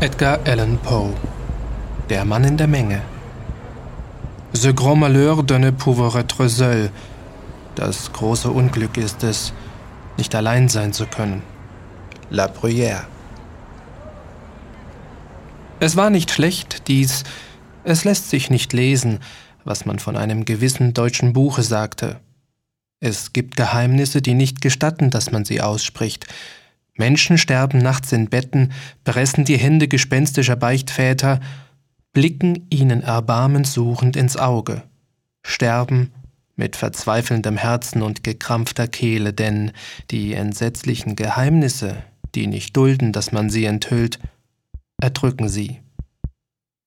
Edgar Allan Poe. Der Mann in der Menge. Ce grand malheur de ne pouvoir être seul. Das große Unglück ist es, nicht allein sein zu können. La Bruyère. Es war nicht schlecht, dies, es lässt sich nicht lesen, was man von einem gewissen deutschen Buche sagte. Es gibt Geheimnisse, die nicht gestatten, dass man sie ausspricht, Menschen sterben nachts in Betten, pressen die Hände gespenstischer Beichtväter, blicken ihnen erbarmenssuchend ins Auge, sterben mit verzweifelndem Herzen und gekrampfter Kehle, denn die entsetzlichen Geheimnisse, die nicht dulden, dass man sie enthüllt, erdrücken sie.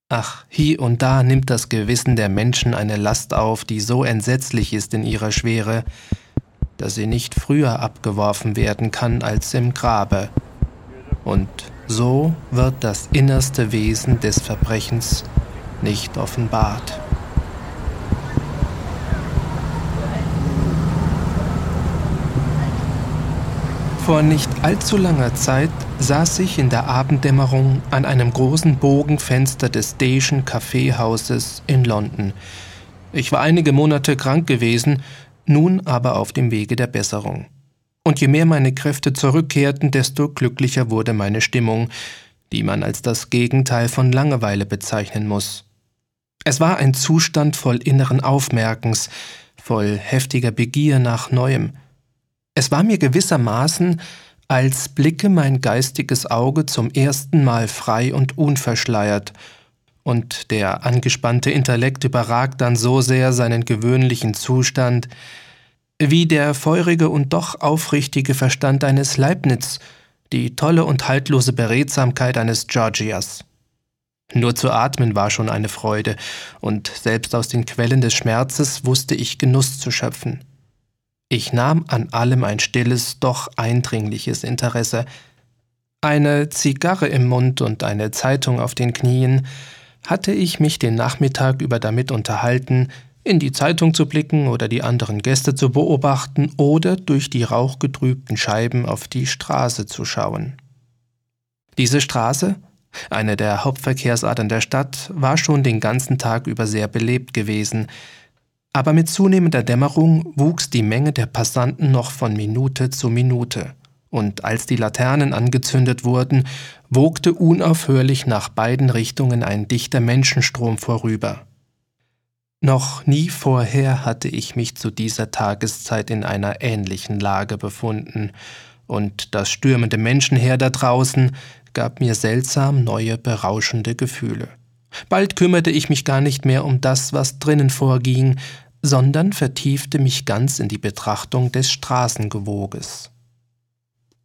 Ach, hie und da nimmt das Gewissen der Menschen eine Last auf, die so entsetzlich ist in ihrer Schwere, dass sie nicht früher abgeworfen werden kann als im Grabe. Und so wird das innerste Wesen des Verbrechens nicht offenbart. Vor nicht allzu langer Zeit saß ich in der Abenddämmerung an einem großen Bogenfenster des Station Kaffeehauses in London. Ich war einige Monate krank gewesen nun aber auf dem Wege der Besserung. Und je mehr meine Kräfte zurückkehrten, desto glücklicher wurde meine Stimmung, die man als das Gegenteil von Langeweile bezeichnen muss. Es war ein Zustand voll inneren Aufmerkens, voll heftiger Begier nach Neuem. Es war mir gewissermaßen, als blicke mein geistiges Auge zum ersten Mal frei und unverschleiert, und der angespannte Intellekt überragt dann so sehr seinen gewöhnlichen Zustand, wie der feurige und doch aufrichtige Verstand eines Leibniz, die tolle und haltlose Beredsamkeit eines Georgias. Nur zu atmen war schon eine Freude, und selbst aus den Quellen des Schmerzes wusste ich Genuss zu schöpfen. Ich nahm an allem ein stilles, doch eindringliches Interesse. Eine Zigarre im Mund und eine Zeitung auf den Knien, hatte ich mich den Nachmittag über damit unterhalten, in die Zeitung zu blicken oder die anderen Gäste zu beobachten oder durch die rauchgetrübten Scheiben auf die Straße zu schauen. Diese Straße, eine der Hauptverkehrsadern der Stadt, war schon den ganzen Tag über sehr belebt gewesen, aber mit zunehmender Dämmerung wuchs die Menge der Passanten noch von Minute zu Minute und als die Laternen angezündet wurden, wogte unaufhörlich nach beiden Richtungen ein dichter Menschenstrom vorüber. Noch nie vorher hatte ich mich zu dieser Tageszeit in einer ähnlichen Lage befunden, und das stürmende Menschenheer da draußen gab mir seltsam neue, berauschende Gefühle. Bald kümmerte ich mich gar nicht mehr um das, was drinnen vorging, sondern vertiefte mich ganz in die Betrachtung des Straßengewoges.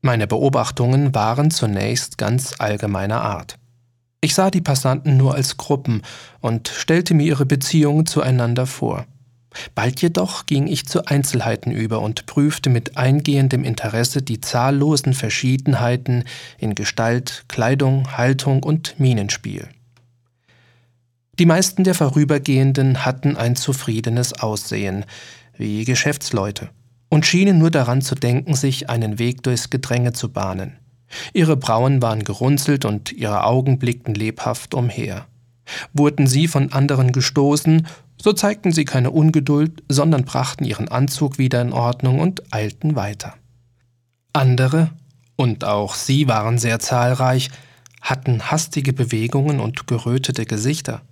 Meine Beobachtungen waren zunächst ganz allgemeiner Art. Ich sah die Passanten nur als Gruppen und stellte mir ihre Beziehungen zueinander vor. Bald jedoch ging ich zu Einzelheiten über und prüfte mit eingehendem Interesse die zahllosen Verschiedenheiten in Gestalt, Kleidung, Haltung und Mienenspiel. Die meisten der Vorübergehenden hatten ein zufriedenes Aussehen, wie Geschäftsleute und schienen nur daran zu denken, sich einen Weg durchs Gedränge zu bahnen. Ihre Brauen waren gerunzelt und ihre Augen blickten lebhaft umher. Wurden sie von anderen gestoßen, so zeigten sie keine Ungeduld, sondern brachten ihren Anzug wieder in Ordnung und eilten weiter. Andere, und auch sie waren sehr zahlreich, hatten hastige Bewegungen und gerötete Gesichter.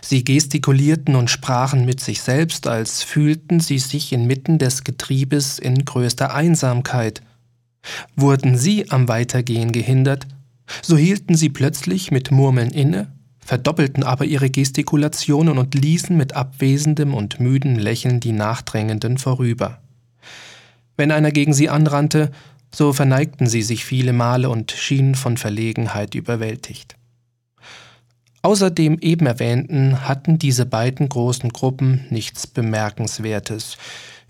Sie gestikulierten und sprachen mit sich selbst, als fühlten sie sich inmitten des Getriebes in größter Einsamkeit. Wurden sie am Weitergehen gehindert, so hielten sie plötzlich mit Murmeln inne, verdoppelten aber ihre Gestikulationen und ließen mit abwesendem und müden Lächeln die Nachdrängenden vorüber. Wenn einer gegen sie anrannte, so verneigten sie sich viele Male und schienen von Verlegenheit überwältigt. Außer dem eben erwähnten hatten diese beiden großen Gruppen nichts Bemerkenswertes.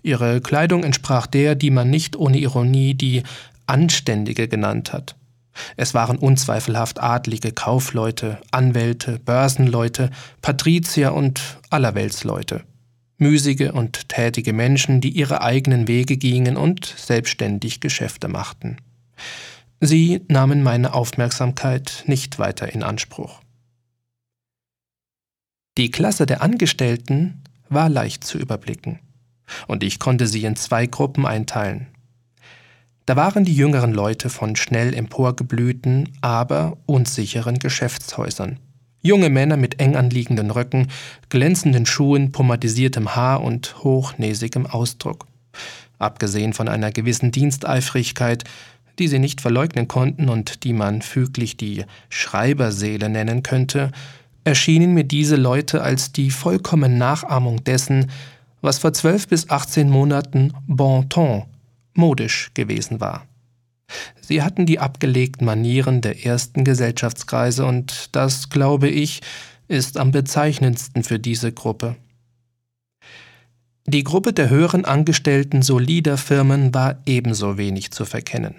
Ihre Kleidung entsprach der, die man nicht ohne Ironie die Anständige genannt hat. Es waren unzweifelhaft adlige Kaufleute, Anwälte, Börsenleute, Patrizier und Allerweltsleute. Müßige und tätige Menschen, die ihre eigenen Wege gingen und selbstständig Geschäfte machten. Sie nahmen meine Aufmerksamkeit nicht weiter in Anspruch. Die Klasse der Angestellten war leicht zu überblicken, und ich konnte sie in zwei Gruppen einteilen. Da waren die jüngeren Leute von schnell emporgeblühten, aber unsicheren Geschäftshäusern. Junge Männer mit eng anliegenden Röcken, glänzenden Schuhen, pomadisiertem Haar und hochnäsigem Ausdruck. Abgesehen von einer gewissen Diensteifrigkeit, die sie nicht verleugnen konnten und die man füglich die Schreiberseele nennen könnte, erschienen mir diese Leute als die vollkommene Nachahmung dessen, was vor zwölf bis achtzehn Monaten Bon ton, modisch gewesen war. Sie hatten die abgelegten Manieren der ersten Gesellschaftskreise und das, glaube ich, ist am bezeichnendsten für diese Gruppe. Die Gruppe der höheren Angestellten solider Firmen war ebenso wenig zu verkennen.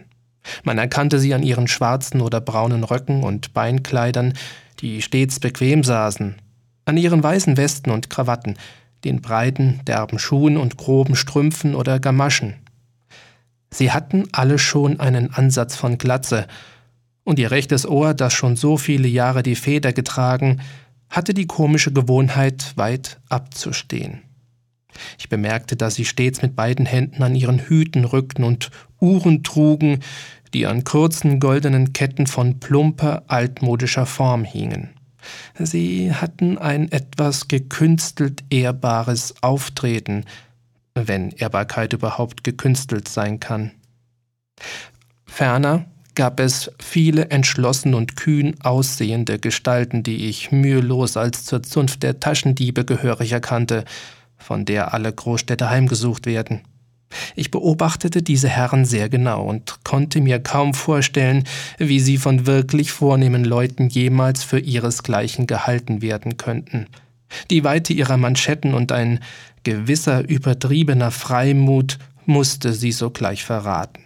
Man erkannte sie an ihren schwarzen oder braunen Röcken und Beinkleidern, die stets bequem saßen, an ihren weißen Westen und Krawatten, den breiten, derben Schuhen und groben Strümpfen oder Gamaschen, Sie hatten alle schon einen Ansatz von Glatze, und ihr rechtes Ohr, das schon so viele Jahre die Feder getragen, hatte die komische Gewohnheit, weit abzustehen. Ich bemerkte, dass sie stets mit beiden Händen an ihren Hüten rückten und Uhren trugen, die an kurzen goldenen Ketten von plumper, altmodischer Form hingen. Sie hatten ein etwas gekünstelt ehrbares Auftreten, wenn Ehrbarkeit überhaupt gekünstelt sein kann. Ferner gab es viele entschlossen und kühn aussehende Gestalten, die ich mühelos als zur Zunft der Taschendiebe gehörig erkannte, von der alle Großstädte heimgesucht werden. Ich beobachtete diese Herren sehr genau und konnte mir kaum vorstellen, wie sie von wirklich vornehmen Leuten jemals für ihresgleichen gehalten werden könnten. Die Weite ihrer Manschetten und ein gewisser übertriebener Freimut musste sie sogleich verraten.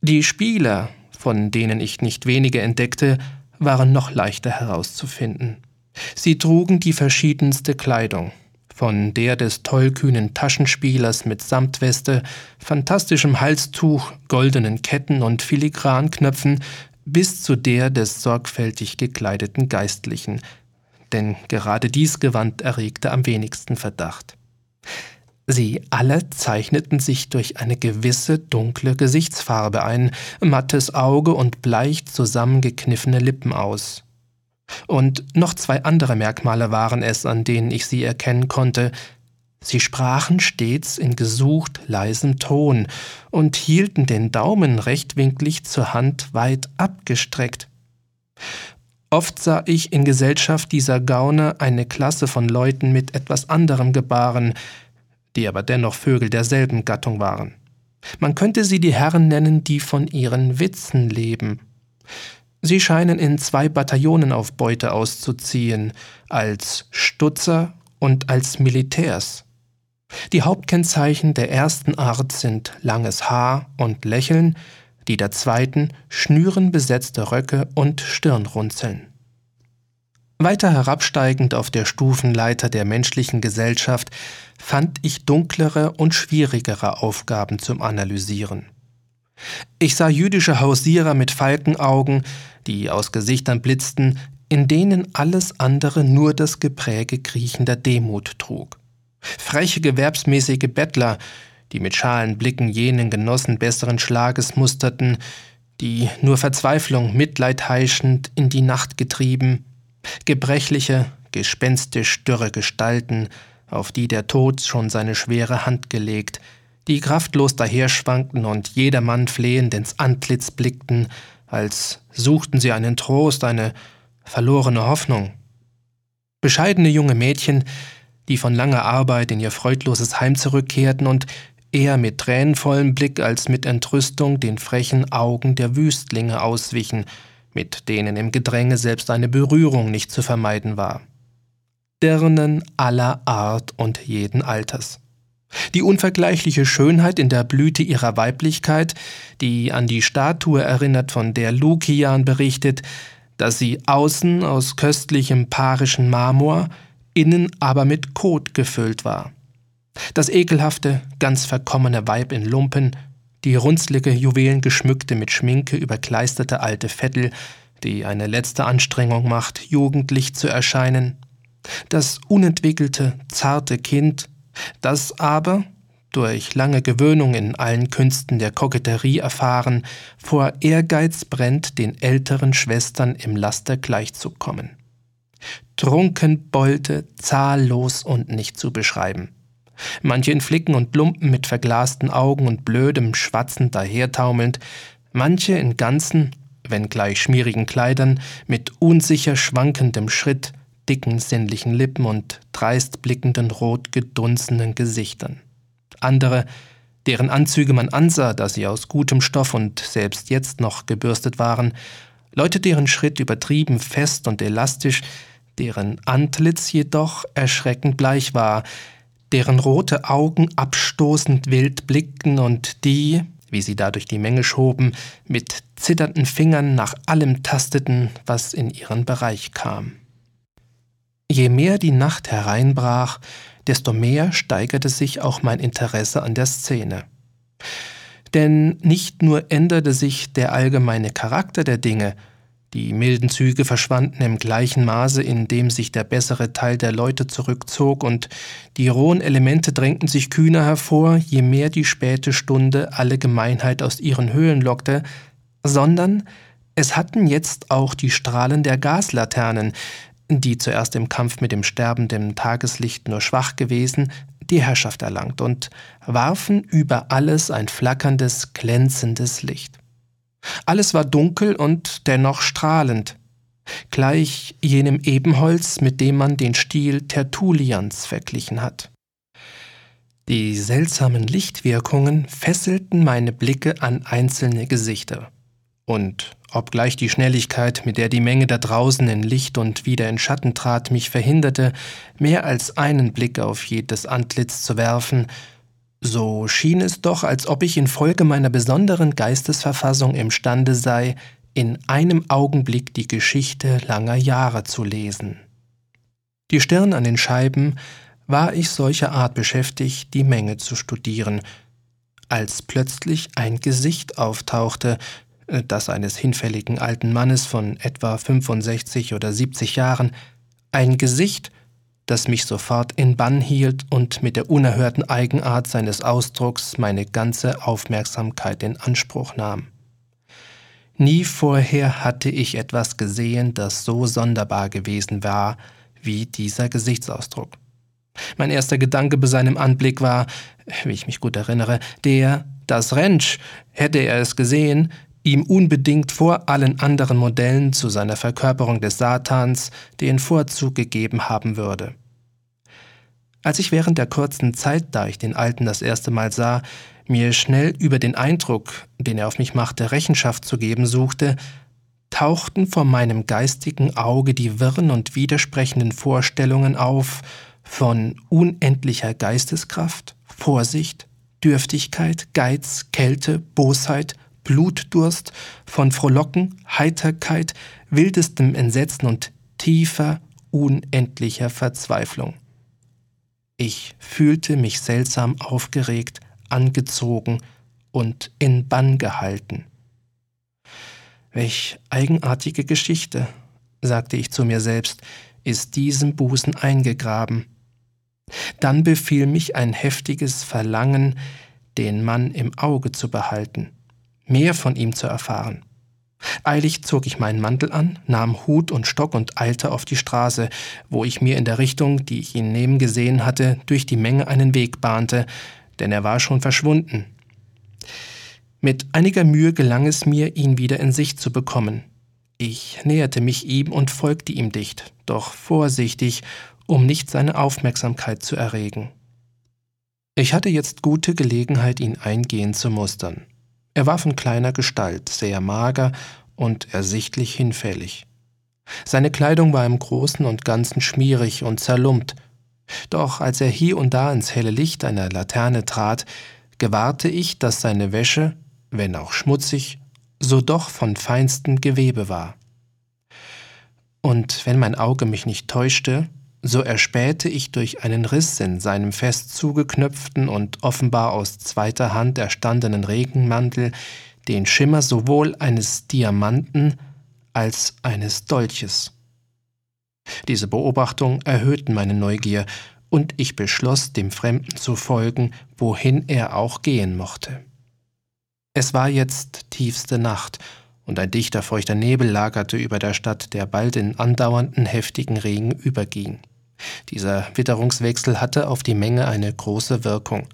Die Spieler, von denen ich nicht wenige entdeckte, waren noch leichter herauszufinden. Sie trugen die verschiedenste Kleidung, von der des tollkühnen Taschenspielers mit Samtweste, fantastischem Halstuch, goldenen Ketten und Filigranknöpfen bis zu der des sorgfältig gekleideten Geistlichen, denn gerade dies Gewand erregte am wenigsten Verdacht. Sie alle zeichneten sich durch eine gewisse dunkle Gesichtsfarbe ein, mattes Auge und bleich zusammengekniffene Lippen aus. Und noch zwei andere Merkmale waren es, an denen ich sie erkennen konnte. Sie sprachen stets in gesucht leisem Ton und hielten den Daumen rechtwinklig zur Hand weit abgestreckt. Oft sah ich in Gesellschaft dieser Gauner eine Klasse von Leuten mit etwas anderem Gebaren, die aber dennoch Vögel derselben Gattung waren. Man könnte sie die Herren nennen, die von ihren Witzen leben. Sie scheinen in zwei Bataillonen auf Beute auszuziehen, als Stutzer und als Militärs. Die Hauptkennzeichen der ersten Art sind langes Haar und Lächeln, die der zweiten schnürenbesetzte Röcke und Stirnrunzeln. Weiter herabsteigend auf der Stufenleiter der menschlichen Gesellschaft fand ich dunklere und schwierigere Aufgaben zum Analysieren. Ich sah jüdische Hausierer mit Falkenaugen, die aus Gesichtern blitzten, in denen alles andere nur das Gepräge kriechender Demut trug. Freche gewerbsmäßige Bettler, die mit schalen Blicken jenen Genossen besseren Schlages musterten, die nur Verzweiflung Mitleid heischend in die Nacht getrieben, gebrechliche, gespenstisch dürre Gestalten, auf die der Tod schon seine schwere Hand gelegt, die kraftlos daherschwankten und jedermann flehend ins Antlitz blickten, als suchten sie einen Trost, eine verlorene Hoffnung. Bescheidene junge Mädchen, die von langer Arbeit in ihr freudloses Heim zurückkehrten und eher mit tränenvollem Blick als mit Entrüstung den frechen Augen der Wüstlinge auswichen, mit denen im Gedränge selbst eine Berührung nicht zu vermeiden war. Dirnen aller Art und jeden Alters. Die unvergleichliche Schönheit in der Blüte ihrer Weiblichkeit, die an die Statue erinnert, von der Lukian berichtet, dass sie außen aus köstlichem parischen Marmor, innen aber mit Kot gefüllt war. Das ekelhafte, ganz verkommene Weib in Lumpen, die runzlige, juwelengeschmückte, mit Schminke überkleisterte alte Vettel, die eine letzte Anstrengung macht, jugendlich zu erscheinen, das unentwickelte, zarte Kind, das aber, durch lange Gewöhnung in allen Künsten der Koketterie erfahren, vor Ehrgeiz brennt, den älteren Schwestern im Laster gleichzukommen. Trunken bollte, zahllos und nicht zu beschreiben. Manche in Flicken und Lumpen mit verglasten Augen und blödem, schwatzend dahertaumelnd, manche in ganzen, wenngleich schmierigen Kleidern, mit unsicher schwankendem Schritt, dicken, sinnlichen Lippen und dreist blickenden, rot gedunsenen Gesichtern. Andere, deren Anzüge man ansah, dass sie aus gutem Stoff und selbst jetzt noch gebürstet waren, Leute, deren Schritt übertrieben fest und elastisch, deren Antlitz jedoch erschreckend bleich war, deren rote Augen abstoßend wild blickten und die, wie sie da durch die Menge schoben, mit zitternden Fingern nach allem tasteten, was in ihren Bereich kam. Je mehr die Nacht hereinbrach, desto mehr steigerte sich auch mein Interesse an der Szene. Denn nicht nur änderte sich der allgemeine Charakter der Dinge, die milden Züge verschwanden im gleichen Maße, in dem sich der bessere Teil der Leute zurückzog, und die rohen Elemente drängten sich kühner hervor, je mehr die späte Stunde alle Gemeinheit aus ihren Höhlen lockte, sondern es hatten jetzt auch die Strahlen der Gaslaternen, die zuerst im Kampf mit dem sterbenden Tageslicht nur schwach gewesen, die Herrschaft erlangt und warfen über alles ein flackerndes, glänzendes Licht. Alles war dunkel und dennoch strahlend, gleich jenem Ebenholz, mit dem man den Stil Tertullians verglichen hat. Die seltsamen Lichtwirkungen fesselten meine Blicke an einzelne Gesichter. Und obgleich die Schnelligkeit, mit der die Menge da draußen in Licht und wieder in Schatten trat, mich verhinderte, mehr als einen Blick auf jedes Antlitz zu werfen, so schien es doch, als ob ich infolge meiner besonderen Geistesverfassung imstande sei, in einem Augenblick die Geschichte langer Jahre zu lesen. Die Stirn an den Scheiben war ich solcher Art beschäftigt, die Menge zu studieren, als plötzlich ein Gesicht auftauchte, das eines hinfälligen alten Mannes von etwa 65 oder 70 Jahren, ein Gesicht, das mich sofort in Bann hielt und mit der unerhörten Eigenart seines Ausdrucks meine ganze Aufmerksamkeit in Anspruch nahm. Nie vorher hatte ich etwas gesehen, das so sonderbar gewesen war wie dieser Gesichtsausdruck. Mein erster Gedanke bei seinem Anblick war, wie ich mich gut erinnere, der, dass Rentsch, hätte er es gesehen, ihm unbedingt vor allen anderen Modellen zu seiner Verkörperung des Satans den Vorzug gegeben haben würde. Als ich während der kurzen Zeit, da ich den Alten das erste Mal sah, mir schnell über den Eindruck, den er auf mich machte, Rechenschaft zu geben suchte, tauchten vor meinem geistigen Auge die wirren und widersprechenden Vorstellungen auf von unendlicher Geisteskraft, Vorsicht, Dürftigkeit, Geiz, Kälte, Bosheit, Blutdurst, von Frohlocken, Heiterkeit, wildestem Entsetzen und tiefer, unendlicher Verzweiflung. Ich fühlte mich seltsam aufgeregt, angezogen und in Bann gehalten. Welch eigenartige Geschichte, sagte ich zu mir selbst, ist diesem Busen eingegraben. Dann befiel mich ein heftiges Verlangen, den Mann im Auge zu behalten mehr von ihm zu erfahren. Eilig zog ich meinen Mantel an, nahm Hut und Stock und eilte auf die Straße, wo ich mir in der Richtung, die ich ihn nehmen gesehen hatte, durch die Menge einen Weg bahnte, denn er war schon verschwunden. Mit einiger Mühe gelang es mir, ihn wieder in Sicht zu bekommen. Ich näherte mich ihm und folgte ihm dicht, doch vorsichtig, um nicht seine Aufmerksamkeit zu erregen. Ich hatte jetzt gute Gelegenheit, ihn eingehend zu mustern. Er war von kleiner Gestalt, sehr mager und ersichtlich hinfällig. Seine Kleidung war im Großen und Ganzen schmierig und zerlumpt, doch als er hier und da ins helle Licht einer Laterne trat, gewahrte ich, dass seine Wäsche, wenn auch schmutzig, so doch von feinstem Gewebe war. Und wenn mein Auge mich nicht täuschte, so erspähte ich durch einen Riss in seinem fest zugeknöpften und offenbar aus zweiter Hand erstandenen Regenmantel den Schimmer sowohl eines Diamanten als eines Dolches. Diese Beobachtung erhöhten meine Neugier, und ich beschloss, dem Fremden zu folgen, wohin er auch gehen mochte. Es war jetzt tiefste Nacht, und ein dichter feuchter Nebel lagerte über der Stadt, der bald in andauernden heftigen Regen überging. Dieser Witterungswechsel hatte auf die Menge eine große Wirkung.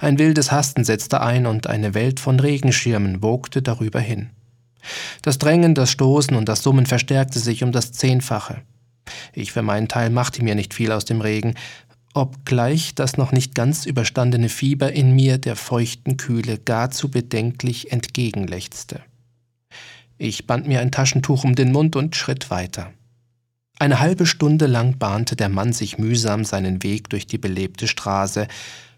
Ein wildes Hasten setzte ein und eine Welt von Regenschirmen wogte darüber hin. Das Drängen, das Stoßen und das Summen verstärkte sich um das Zehnfache. Ich für meinen Teil machte mir nicht viel aus dem Regen, obgleich das noch nicht ganz überstandene Fieber in mir der feuchten Kühle gar zu bedenklich entgegenlechzte. Ich band mir ein Taschentuch um den Mund und schritt weiter. Eine halbe Stunde lang bahnte der Mann sich mühsam seinen Weg durch die belebte Straße,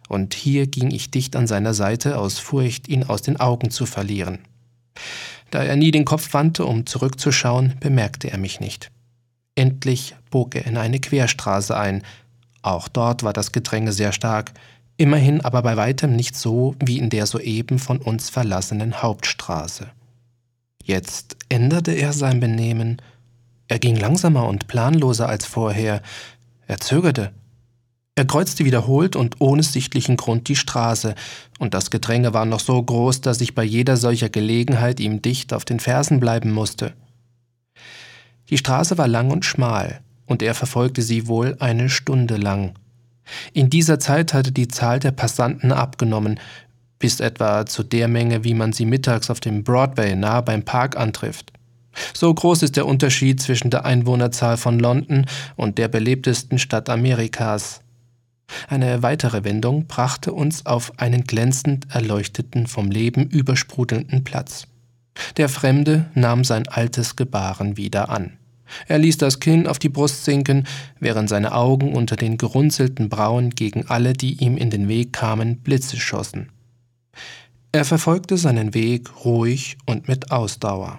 und hier ging ich dicht an seiner Seite aus Furcht, ihn aus den Augen zu verlieren. Da er nie den Kopf wandte, um zurückzuschauen, bemerkte er mich nicht. Endlich bog er in eine Querstraße ein. Auch dort war das Gedränge sehr stark, immerhin aber bei weitem nicht so wie in der soeben von uns verlassenen Hauptstraße. Jetzt änderte er sein Benehmen er ging langsamer und planloser als vorher. Er zögerte. Er kreuzte wiederholt und ohne sichtlichen Grund die Straße, und das Gedränge war noch so groß, dass ich bei jeder solcher Gelegenheit ihm dicht auf den Fersen bleiben musste. Die Straße war lang und schmal, und er verfolgte sie wohl eine Stunde lang. In dieser Zeit hatte die Zahl der Passanten abgenommen, bis etwa zu der Menge, wie man sie mittags auf dem Broadway nahe beim Park antrifft. So groß ist der Unterschied zwischen der Einwohnerzahl von London und der belebtesten Stadt Amerikas. Eine weitere Wendung brachte uns auf einen glänzend erleuchteten, vom Leben übersprudelnden Platz. Der Fremde nahm sein altes Gebaren wieder an. Er ließ das Kinn auf die Brust sinken, während seine Augen unter den gerunzelten Brauen gegen alle, die ihm in den Weg kamen, Blitze schossen. Er verfolgte seinen Weg ruhig und mit Ausdauer.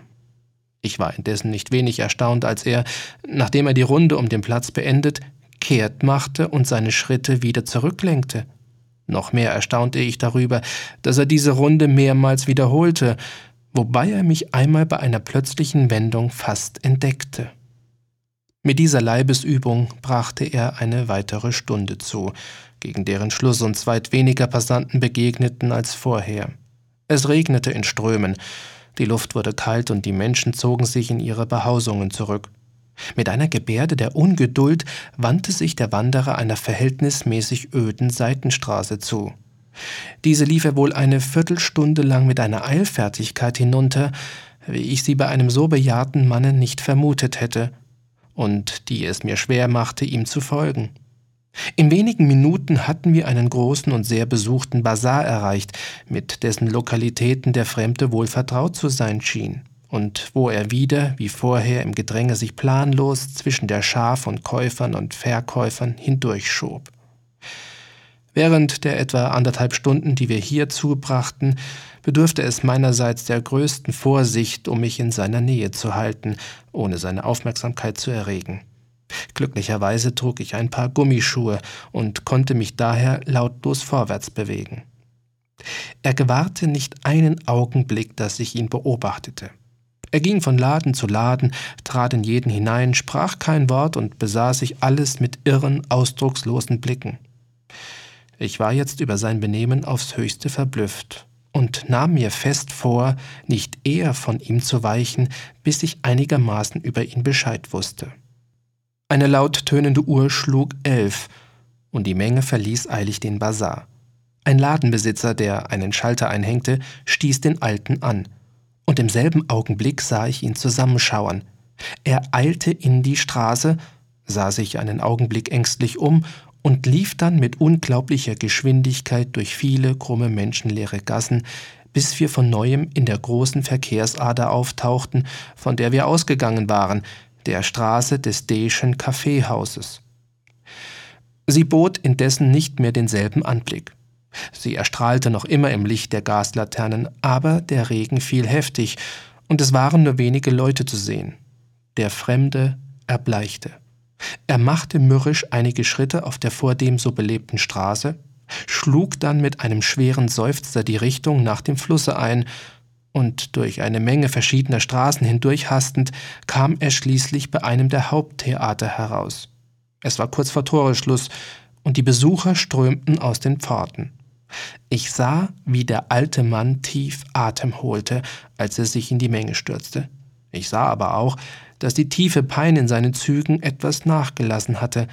Ich war indessen nicht wenig erstaunt, als er, nachdem er die Runde um den Platz beendet, kehrt machte und seine Schritte wieder zurücklenkte. Noch mehr erstaunte ich darüber, dass er diese Runde mehrmals wiederholte, wobei er mich einmal bei einer plötzlichen Wendung fast entdeckte. Mit dieser Leibesübung brachte er eine weitere Stunde zu, gegen deren Schluss uns weit weniger Passanten begegneten als vorher. Es regnete in Strömen, die Luft wurde kalt und die Menschen zogen sich in ihre Behausungen zurück. Mit einer Gebärde der Ungeduld wandte sich der Wanderer einer verhältnismäßig öden Seitenstraße zu. Diese lief er wohl eine Viertelstunde lang mit einer Eilfertigkeit hinunter, wie ich sie bei einem so bejahrten Manne nicht vermutet hätte, und die es mir schwer machte, ihm zu folgen. In wenigen Minuten hatten wir einen großen und sehr besuchten Bazar erreicht, mit dessen Lokalitäten der Fremde wohl vertraut zu sein schien, und wo er wieder, wie vorher, im Gedränge sich planlos zwischen der Schar von Käufern und Verkäufern hindurchschob. Während der etwa anderthalb Stunden, die wir hier zubrachten, bedurfte es meinerseits der größten Vorsicht, um mich in seiner Nähe zu halten, ohne seine Aufmerksamkeit zu erregen. Glücklicherweise trug ich ein paar Gummischuhe und konnte mich daher lautlos vorwärts bewegen. Er gewahrte nicht einen Augenblick, dass ich ihn beobachtete. Er ging von Laden zu Laden, trat in jeden hinein, sprach kein Wort und besah sich alles mit irren, ausdruckslosen Blicken. Ich war jetzt über sein Benehmen aufs höchste verblüfft und nahm mir fest vor, nicht eher von ihm zu weichen, bis ich einigermaßen über ihn Bescheid wusste. Eine laut tönende Uhr schlug elf, und die Menge verließ eilig den Bazar. Ein Ladenbesitzer, der einen Schalter einhängte, stieß den Alten an, und im selben Augenblick sah ich ihn zusammenschauern. Er eilte in die Straße, sah sich einen Augenblick ängstlich um und lief dann mit unglaublicher Geschwindigkeit durch viele krumme menschenleere Gassen, bis wir von neuem in der großen Verkehrsader auftauchten, von der wir ausgegangen waren, der Straße des Deschen Kaffeehauses. Sie bot indessen nicht mehr denselben Anblick. Sie erstrahlte noch immer im Licht der Gaslaternen, aber der Regen fiel heftig, und es waren nur wenige Leute zu sehen. Der Fremde erbleichte. Er machte mürrisch einige Schritte auf der vordem so belebten Straße, schlug dann mit einem schweren Seufzer die Richtung nach dem Flusse ein, und durch eine Menge verschiedener Straßen hindurch hastend kam er schließlich bei einem der Haupttheater heraus. Es war kurz vor Toreschluss, und die Besucher strömten aus den Pforten. Ich sah, wie der alte Mann tief Atem holte, als er sich in die Menge stürzte. Ich sah aber auch, dass die tiefe Pein in seinen Zügen etwas nachgelassen hatte.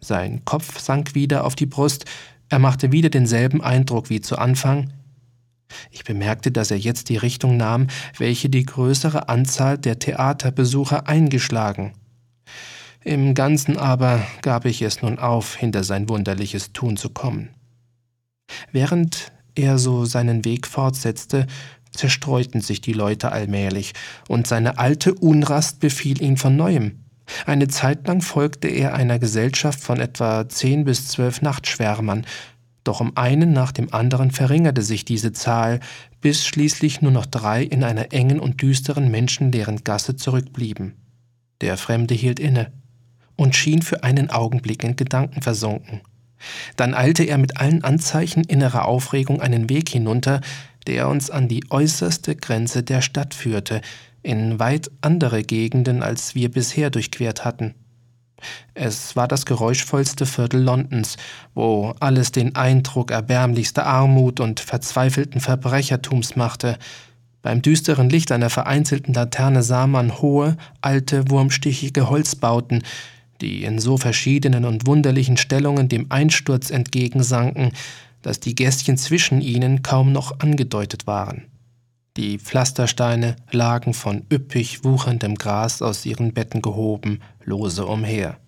Sein Kopf sank wieder auf die Brust, er machte wieder denselben Eindruck wie zu Anfang. Ich bemerkte, dass er jetzt die Richtung nahm, welche die größere Anzahl der Theaterbesucher eingeschlagen. Im Ganzen aber gab ich es nun auf, hinter sein wunderliches Tun zu kommen. Während er so seinen Weg fortsetzte, zerstreuten sich die Leute allmählich, und seine alte Unrast befiel ihn von neuem. Eine Zeit lang folgte er einer Gesellschaft von etwa zehn bis zwölf Nachtschwärmern, doch um einen nach dem anderen verringerte sich diese Zahl, bis schließlich nur noch drei in einer engen und düsteren menschenleeren Gasse zurückblieben. Der Fremde hielt inne und schien für einen Augenblick in Gedanken versunken. Dann eilte er mit allen Anzeichen innerer Aufregung einen Weg hinunter, der uns an die äußerste Grenze der Stadt führte, in weit andere Gegenden, als wir bisher durchquert hatten. Es war das geräuschvollste Viertel Londons, wo alles den Eindruck erbärmlichster Armut und verzweifelten Verbrechertums machte. Beim düsteren Licht einer vereinzelten Laterne sah man hohe, alte, wurmstichige Holzbauten, die in so verschiedenen und wunderlichen Stellungen dem Einsturz entgegensanken, dass die Gästchen zwischen ihnen kaum noch angedeutet waren. Die Pflastersteine lagen von üppig wucherndem Gras aus ihren Betten gehoben, lose umher.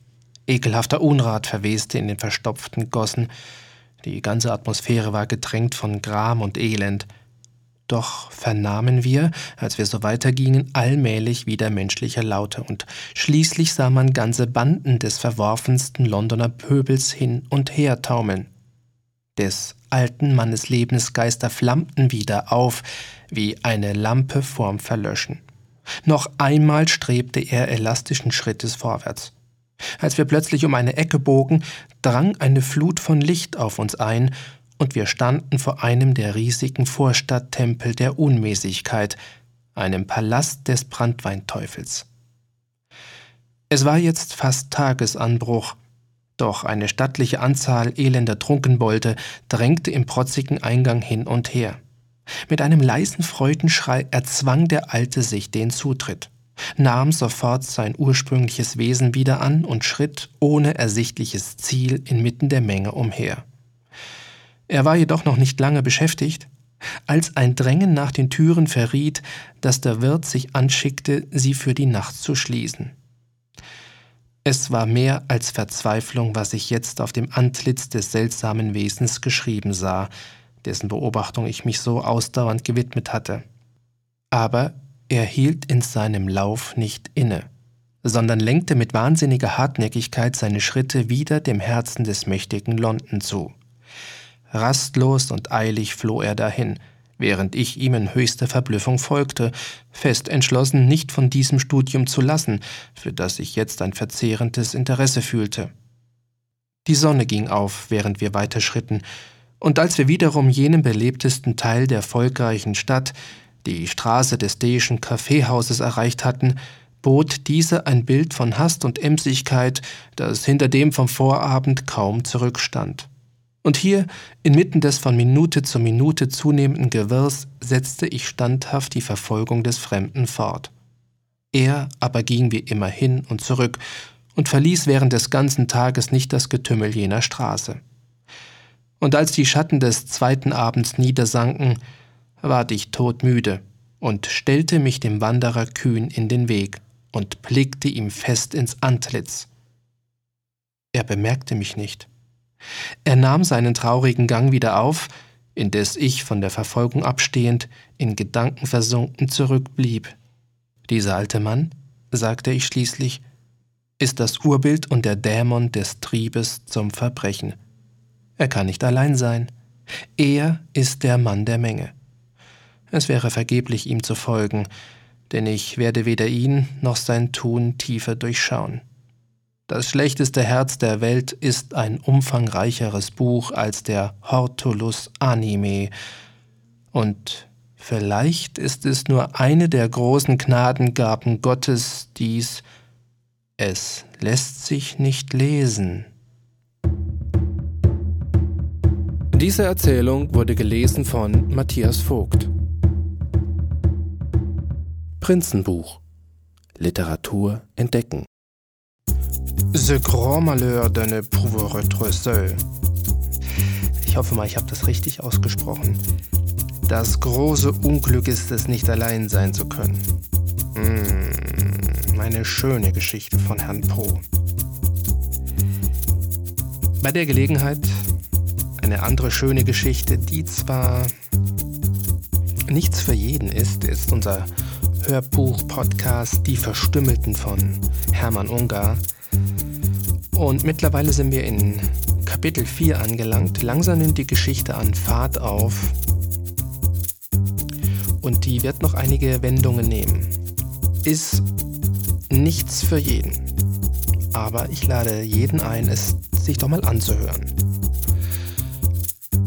Ekelhafter Unrat verweste in den verstopften Gossen, die ganze Atmosphäre war gedrängt von Gram und Elend, doch vernahmen wir, als wir so weitergingen, allmählich wieder menschliche Laute, und schließlich sah man ganze Banden des verworfensten Londoner Pöbels hin und her taumeln. Des alten Mannes Lebensgeister flammten wieder auf, wie eine Lampe vorm Verlöschen. Noch einmal strebte er elastischen Schrittes vorwärts. Als wir plötzlich um eine Ecke bogen, drang eine Flut von Licht auf uns ein, und wir standen vor einem der riesigen Vorstadttempel der Unmäßigkeit, einem Palast des Brandweinteufels. Es war jetzt fast Tagesanbruch, doch eine stattliche Anzahl elender Trunkenbolte drängte im protzigen Eingang hin und her. Mit einem leisen Freudenschrei erzwang der Alte sich den Zutritt, nahm sofort sein ursprüngliches Wesen wieder an und schritt ohne ersichtliches Ziel inmitten der Menge umher. Er war jedoch noch nicht lange beschäftigt, als ein Drängen nach den Türen verriet, dass der Wirt sich anschickte, sie für die Nacht zu schließen. Es war mehr als Verzweiflung, was ich jetzt auf dem Antlitz des seltsamen Wesens geschrieben sah, dessen Beobachtung ich mich so ausdauernd gewidmet hatte. Aber er hielt in seinem Lauf nicht inne, sondern lenkte mit wahnsinniger Hartnäckigkeit seine Schritte wieder dem Herzen des mächtigen London zu. Rastlos und eilig floh er dahin, während ich ihm in höchster Verblüffung folgte, fest entschlossen, nicht von diesem Studium zu lassen, für das ich jetzt ein verzehrendes Interesse fühlte. Die Sonne ging auf, während wir weiterschritten, und als wir wiederum jenen belebtesten Teil der volkreichen Stadt, die Straße des Deischen Kaffeehauses erreicht hatten, bot diese ein Bild von Hast und Emsigkeit, das hinter dem vom Vorabend kaum zurückstand. Und hier, inmitten des von Minute zu Minute zunehmenden Gewirrs, setzte ich standhaft die Verfolgung des Fremden fort. Er aber ging wie immer hin und zurück und verließ während des ganzen Tages nicht das Getümmel jener Straße. Und als die Schatten des zweiten Abends niedersanken, ward ich todmüde und stellte mich dem Wanderer kühn in den Weg und blickte ihm fest ins Antlitz. Er bemerkte mich nicht. Er nahm seinen traurigen Gang wieder auf, indes ich von der Verfolgung abstehend, in Gedanken versunken zurückblieb. Dieser alte Mann, sagte ich schließlich, ist das Urbild und der Dämon des Triebes zum Verbrechen. Er kann nicht allein sein. Er ist der Mann der Menge. Es wäre vergeblich, ihm zu folgen, denn ich werde weder ihn noch sein Tun tiefer durchschauen. Das schlechteste Herz der Welt ist ein umfangreicheres Buch als der Hortulus Anime. Und vielleicht ist es nur eine der großen Gnadengaben Gottes, dies es lässt sich nicht lesen. Diese Erzählung wurde gelesen von Matthias Vogt. Prinzenbuch Literatur entdecken. Ce grand malheur de ne pouvoir être seul. Ich hoffe mal, ich habe das richtig ausgesprochen. Das große Unglück ist es, nicht allein sein zu können. Mmh, meine schöne Geschichte von Herrn Poe. Bei der Gelegenheit eine andere schöne Geschichte, die zwar nichts für jeden ist, ist unser Hörbuch-Podcast Die Verstümmelten von Hermann Ungar. Und mittlerweile sind wir in Kapitel 4 angelangt. Langsam nimmt die Geschichte an Fahrt auf. Und die wird noch einige Wendungen nehmen. Ist nichts für jeden. Aber ich lade jeden ein, es sich doch mal anzuhören.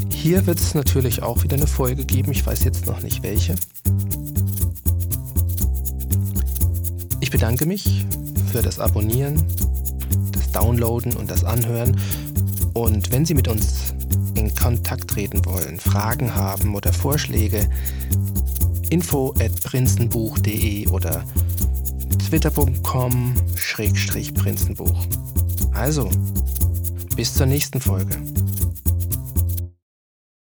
Hier wird es natürlich auch wieder eine Folge geben. Ich weiß jetzt noch nicht welche. Ich bedanke mich für das Abonnieren, Downloaden und das Anhören. Und wenn Sie mit uns in Kontakt treten wollen, Fragen haben oder Vorschläge, info at prinzenbuch.de oder twitter.com-prinzenbuch. Also, bis zur nächsten Folge.